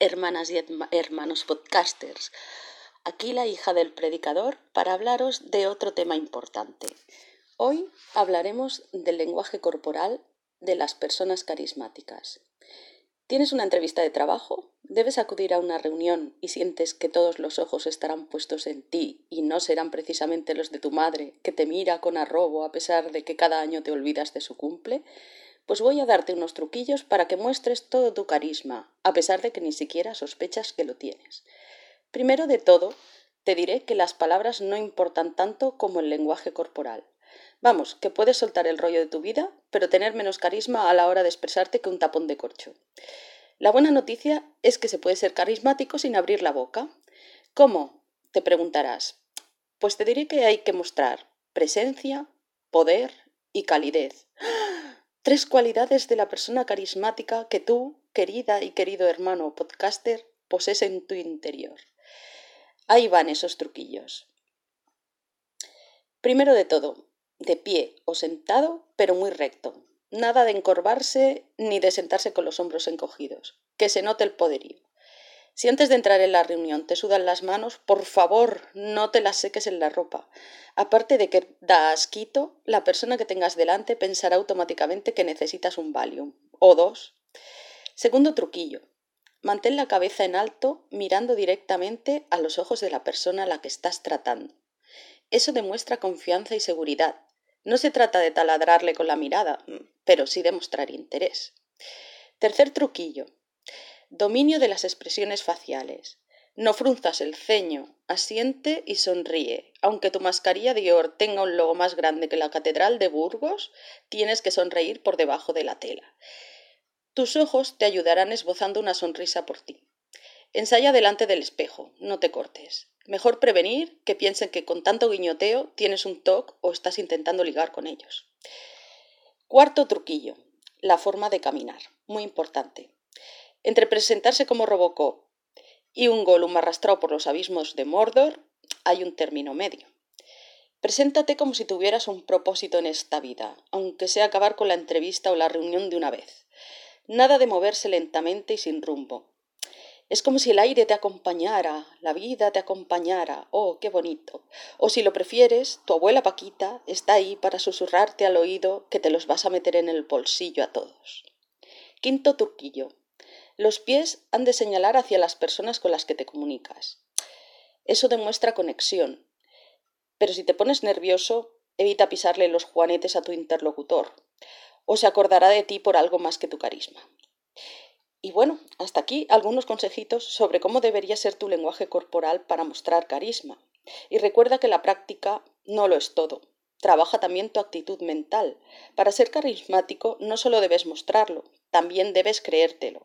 hermanas y hermanos podcasters. Aquí la hija del predicador para hablaros de otro tema importante. Hoy hablaremos del lenguaje corporal de las personas carismáticas. ¿Tienes una entrevista de trabajo? ¿Debes acudir a una reunión y sientes que todos los ojos estarán puestos en ti y no serán precisamente los de tu madre, que te mira con arrobo a pesar de que cada año te olvidas de su cumple? Pues voy a darte unos truquillos para que muestres todo tu carisma, a pesar de que ni siquiera sospechas que lo tienes. Primero de todo, te diré que las palabras no importan tanto como el lenguaje corporal. Vamos, que puedes soltar el rollo de tu vida, pero tener menos carisma a la hora de expresarte que un tapón de corcho. La buena noticia es que se puede ser carismático sin abrir la boca. ¿Cómo? Te preguntarás. Pues te diré que hay que mostrar presencia, poder y calidez. Tres cualidades de la persona carismática que tú, querida y querido hermano podcaster, posees en tu interior. Ahí van esos truquillos. Primero de todo, de pie o sentado, pero muy recto. Nada de encorvarse ni de sentarse con los hombros encogidos. Que se note el poderío. Si antes de entrar en la reunión te sudan las manos, por favor, no te las seques en la ropa. Aparte de que da asquito, la persona que tengas delante pensará automáticamente que necesitas un Valium o dos. Segundo truquillo. Mantén la cabeza en alto mirando directamente a los ojos de la persona a la que estás tratando. Eso demuestra confianza y seguridad. No se trata de taladrarle con la mirada, pero sí de mostrar interés. Tercer truquillo. Dominio de las expresiones faciales. No frunzas el ceño, asiente y sonríe. Aunque tu mascarilla Dior tenga un logo más grande que la Catedral de Burgos, tienes que sonreír por debajo de la tela. Tus ojos te ayudarán esbozando una sonrisa por ti. Ensaya delante del espejo, no te cortes. Mejor prevenir que piensen que con tanto guiñoteo tienes un TOC o estás intentando ligar con ellos. Cuarto truquillo, la forma de caminar, muy importante. Entre presentarse como Robocop y un Gollum arrastrado por los abismos de Mordor, hay un término medio. Preséntate como si tuvieras un propósito en esta vida, aunque sea acabar con la entrevista o la reunión de una vez. Nada de moverse lentamente y sin rumbo. Es como si el aire te acompañara, la vida te acompañara. Oh, qué bonito. O si lo prefieres, tu abuela Paquita está ahí para susurrarte al oído que te los vas a meter en el bolsillo a todos. Quinto turquillo. Los pies han de señalar hacia las personas con las que te comunicas. Eso demuestra conexión. Pero si te pones nervioso, evita pisarle los juanetes a tu interlocutor, o se acordará de ti por algo más que tu carisma. Y bueno, hasta aquí algunos consejitos sobre cómo debería ser tu lenguaje corporal para mostrar carisma. Y recuerda que la práctica no lo es todo. Trabaja también tu actitud mental. Para ser carismático no solo debes mostrarlo, también debes creértelo.